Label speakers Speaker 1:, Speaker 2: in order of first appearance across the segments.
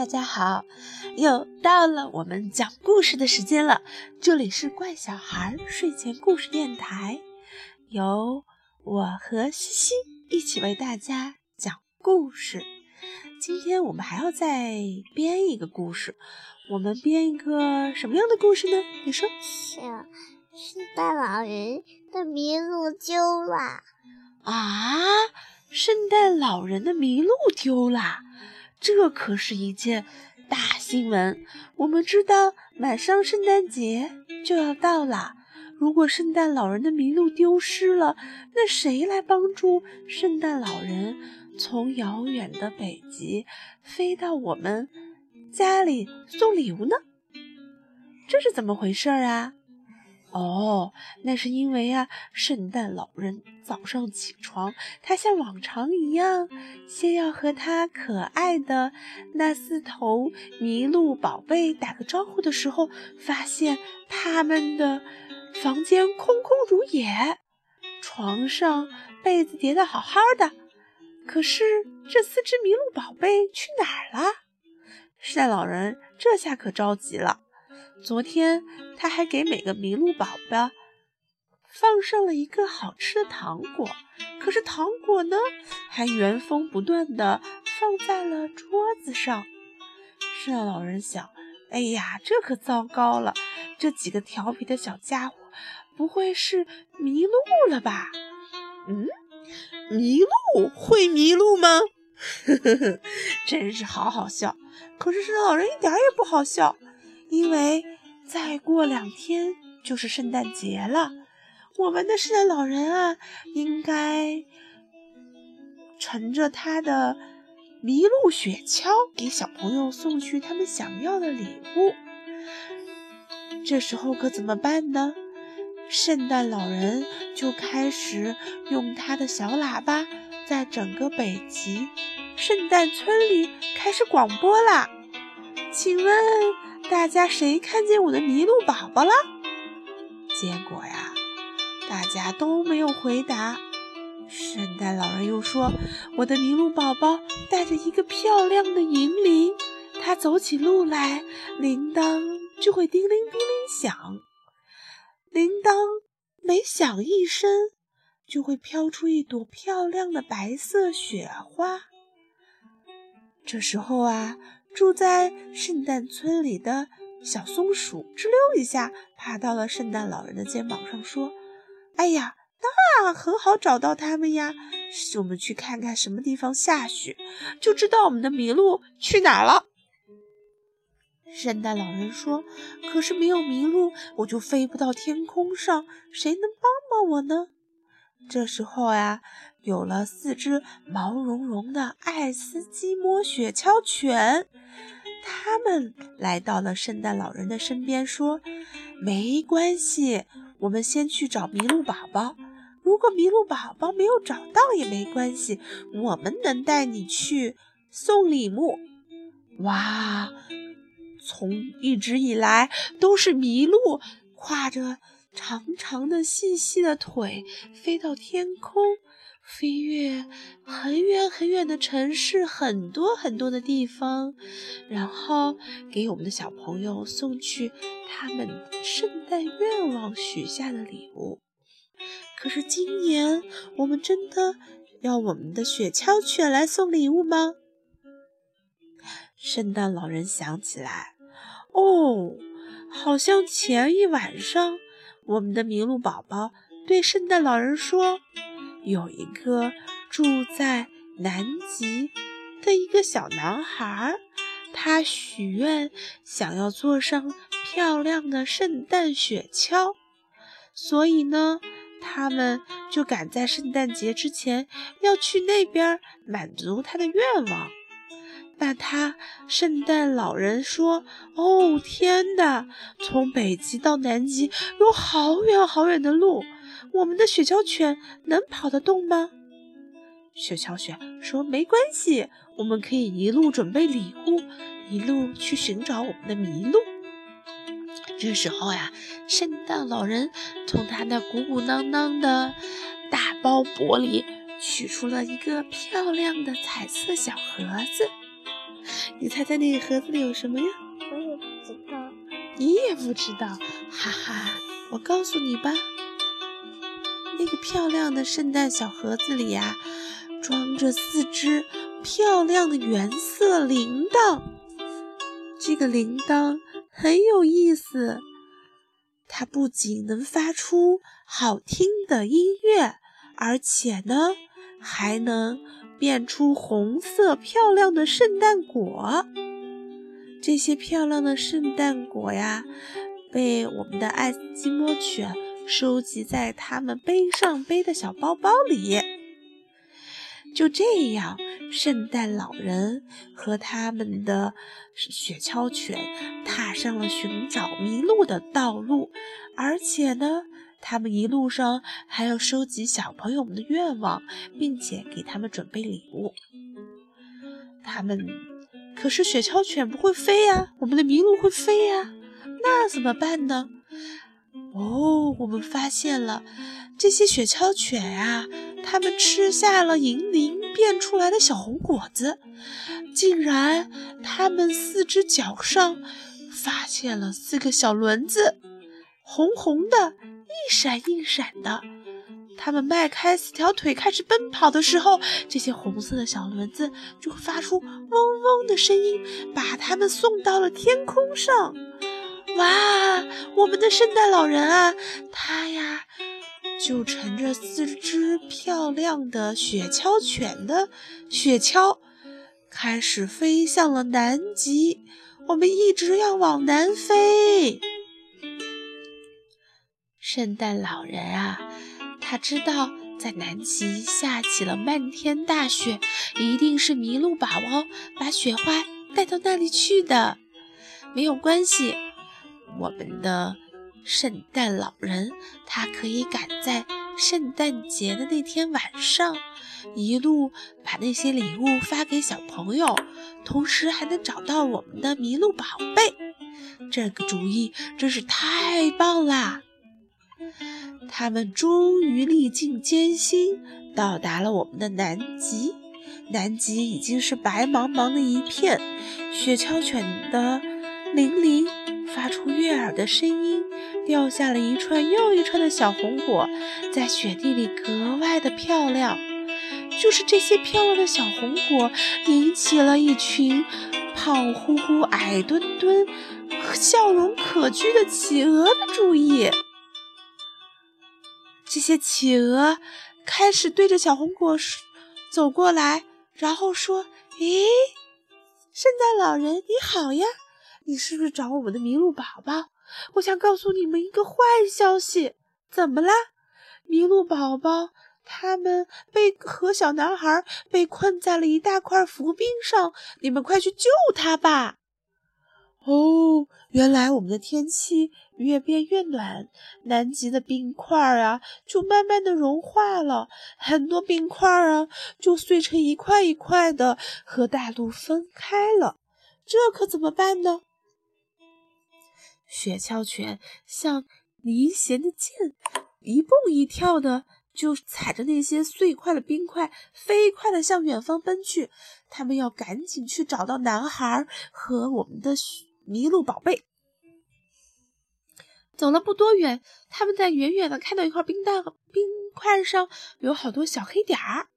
Speaker 1: 大家好，又到了我们讲故事的时间了。这里是怪小孩睡前故事电台，由我和西西一起为大家讲故事。今天我们还要再编一个故事，我们编一个什么样的故事呢？你说？
Speaker 2: 是圣诞老人的麋鹿丢了
Speaker 1: 啊！圣诞老人的麋鹿丢了，这可是一件大新闻。我们知道，马上圣诞节就要到了。如果圣诞老人的麋鹿丢失了，那谁来帮助圣诞老人从遥远的北极飞到我们家里送礼物呢？这是怎么回事啊？哦，那是因为啊，圣诞老人早上起床，他像往常一样，先要和他可爱的那四头麋鹿宝贝打个招呼的时候，发现他们的房间空空如也，床上被子叠得好好的。可是这四只麋鹿宝贝去哪儿了？圣诞老人这下可着急了。昨天他还给每个麋鹿宝宝放上了一个好吃的糖果，可是糖果呢，还原封不动地放在了桌子上。圣诞老人想：“哎呀，这可糟糕了！这几个调皮的小家伙，不会是迷路了吧？”嗯，迷路会迷路吗？呵呵呵，真是好好笑。可是圣诞老人一点也不好笑。因为再过两天就是圣诞节了，我们的圣诞老人啊，应该乘着他的麋鹿雪橇给小朋友送去他们想要的礼物。这时候可怎么办呢？圣诞老人就开始用他的小喇叭，在整个北极圣诞村里开始广播啦。请问？大家谁看见我的麋鹿宝宝了？结果呀，大家都没有回答。圣诞老人又说：“我的麋鹿宝宝带着一个漂亮的银铃，它走起路来，铃铛就会叮铃叮铃响。铃铛每响一声，就会飘出一朵漂亮的白色雪花。这时候啊。”住在圣诞村里的小松鼠吱溜一下爬到了圣诞老人的肩膀上，说：“哎呀，那很好找到他们呀！我们去看看什么地方下雪，就知道我们的麋鹿去哪了。”圣诞老人说：“可是没有麋鹿，我就飞不到天空上，谁能帮帮我呢？”这时候呀，有了四只毛茸茸的爱斯基摩雪橇犬，他们来到了圣诞老人的身边，说：“没关系，我们先去找麋鹿宝宝。如果麋鹿宝宝没有找到也没关系，我们能带你去送礼物。”哇，从一直以来都是麋鹿挎着。长长的、细细的腿飞到天空，飞越很远很远的城市，很多很多的地方，然后给我们的小朋友送去他们圣诞愿望许下的礼物。可是今年，我们真的要我们的雪橇犬来送礼物吗？圣诞老人想起来，哦，好像前一晚上。我们的麋鹿宝宝对圣诞老人说：“有一个住在南极的一个小男孩，他许愿想要坐上漂亮的圣诞雪橇，所以呢，他们就赶在圣诞节之前要去那边满足他的愿望。”那他圣诞老人说：“哦，天哪！从北极到南极有好远好远的路，我们的雪橇犬能跑得动吗？”雪橇犬说：“没关系，我们可以一路准备礼物，一路去寻找我们的麋鹿。”这时候呀，圣诞老人从他那鼓鼓囊囊的大包裹里取出了一个漂亮的彩色小盒子。你猜猜那个盒子里有什么呀？
Speaker 2: 我也不知道。
Speaker 1: 你也不知道，哈哈！我告诉你吧，那个漂亮的圣诞小盒子里呀，装着四只漂亮的原色铃铛。这个铃铛很有意思，它不仅能发出好听的音乐，而且呢，还能变出红色漂亮的圣诞果。这些漂亮的圣诞果呀，被我们的爱斯基摩犬收集在他们背上背的小包包里。就这样，圣诞老人和他们的雪橇犬踏上了寻找麋鹿的道路，而且呢，他们一路上还要收集小朋友们的愿望，并且给他们准备礼物。他们。可是雪橇犬不会飞呀，我们的麋鹿会飞呀，那怎么办呢？哦，我们发现了，这些雪橇犬呀，它们吃下了银铃变出来的小红果子，竟然它们四只脚上发现了四个小轮子，红红的，一闪一闪的。它们迈开四条腿开始奔跑的时候，这些红色的小轮子就会发出嗡嗡的声音，把它们送到了天空上。哇，我们的圣诞老人啊，他呀就乘着四只漂亮的雪橇犬的雪橇，开始飞向了南极。我们一直要往南飞。圣诞老人啊！他知道，在南极下起了漫天大雪，一定是麋鹿宝宝把雪花带到那里去的。没有关系，我们的圣诞老人他可以赶在圣诞节的那天晚上，一路把那些礼物发给小朋友，同时还能找到我们的麋鹿宝贝。这个主意真是太棒啦！他们终于历尽艰辛，到达了我们的南极。南极已经是白茫茫的一片，雪橇犬的铃铃发出悦耳的声音，掉下了一串又一串的小红果，在雪地里格外的漂亮。就是这些漂亮的小红果，引起了一群胖乎乎、矮墩墩、笑容可掬的企鹅的注意。这些企鹅开始对着小红果走过来，然后说：“咦，圣诞老人你好呀，你是不是找我们的麋鹿宝宝？我想告诉你们一个坏消息，怎么啦？麋鹿宝宝他们被和小男孩被困在了一大块浮冰上，你们快去救他吧！”哦，原来我们的天气越变越暖，南极的冰块啊就慢慢的融化了，很多冰块啊就碎成一块一块的和大陆分开了，这可怎么办呢？雪橇犬像离弦的箭，一蹦一跳的就踩着那些碎块的冰块，飞快的向远方奔去。他们要赶紧去找到男孩和我们的雪。麋鹿宝贝走了不多远，他们在远远的看到一块冰蛋冰块上有好多小黑点儿。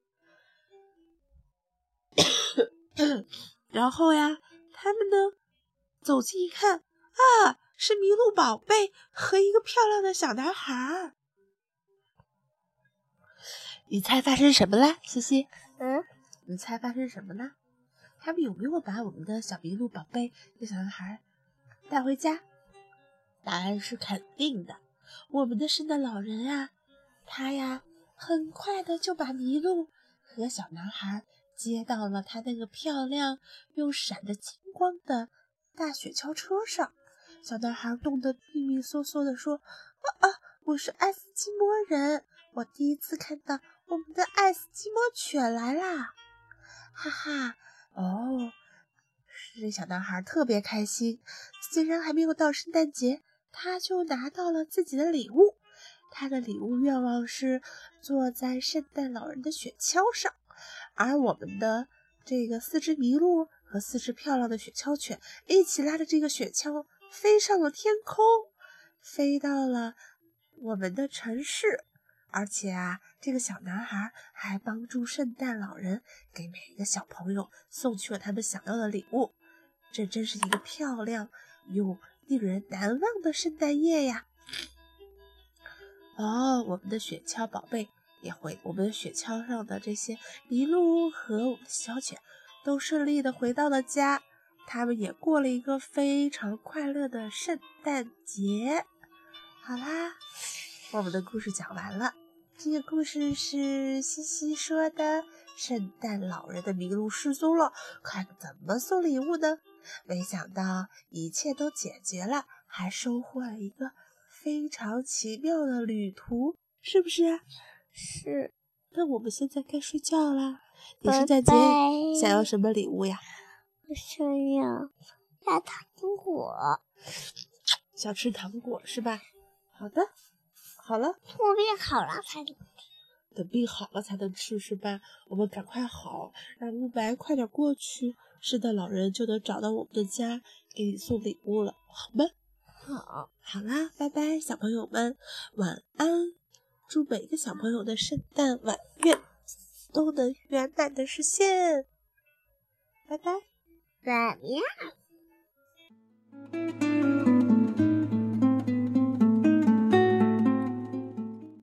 Speaker 1: 然后呀，他们呢走近一看，啊，是麋鹿宝贝和一个漂亮的小男孩。你猜发生什么了，西西？
Speaker 2: 嗯，
Speaker 1: 你猜发生什么了？他们有没有把我们的小麋鹿宝贝和小男孩带回家？答案是肯定的。我们的圣诞老人啊，他呀，很快的就把麋鹿和小男孩接到了他那个漂亮又闪着金光的大雪橇车上。小男孩冻得哆哆嗦嗦的说：“啊啊，我是爱斯基摩人，我第一次看到我们的爱斯基摩犬来啦！”哈哈。哦，是小男孩特别开心，虽然还没有到圣诞节，他就拿到了自己的礼物。他的礼物愿望是坐在圣诞老人的雪橇上，而我们的这个四只麋鹿和四只漂亮的雪橇犬一起拉着这个雪橇飞上了天空，飞到了我们的城市。而且啊，这个小男孩还帮助圣诞老人给每一个小朋友送去了他们想要的礼物。这真是一个漂亮又令人难忘的圣诞夜呀！哦，我们的雪橇宝贝也回，我们的雪橇上的这些麋鹿和我们的小犬都顺利的回到了家，他们也过了一个非常快乐的圣诞节。好啦，我们的故事讲完了。这个故事是西西说的，圣诞老人的麋鹿失踪了，看怎么送礼物呢？没想到一切都解决了，还收获了一个非常奇妙的旅途，是不是？
Speaker 2: 是。
Speaker 1: 那我们现在该睡觉啦。你圣诞节想要什么礼物呀？
Speaker 2: 我想要大糖果。
Speaker 1: 想吃糖果是吧？好的。好了，
Speaker 2: 我病好了才能
Speaker 1: 等病好了才能吃是吧？我们赶快好，让慕白快点过去，圣诞老人就能找到我们的家，给你送礼物了，好吗？
Speaker 2: 好，
Speaker 1: 好啦，拜拜，小朋友们，晚安！祝每个小朋友的圣诞晚愿都能圆满的实现，拜拜，
Speaker 2: 拜拜。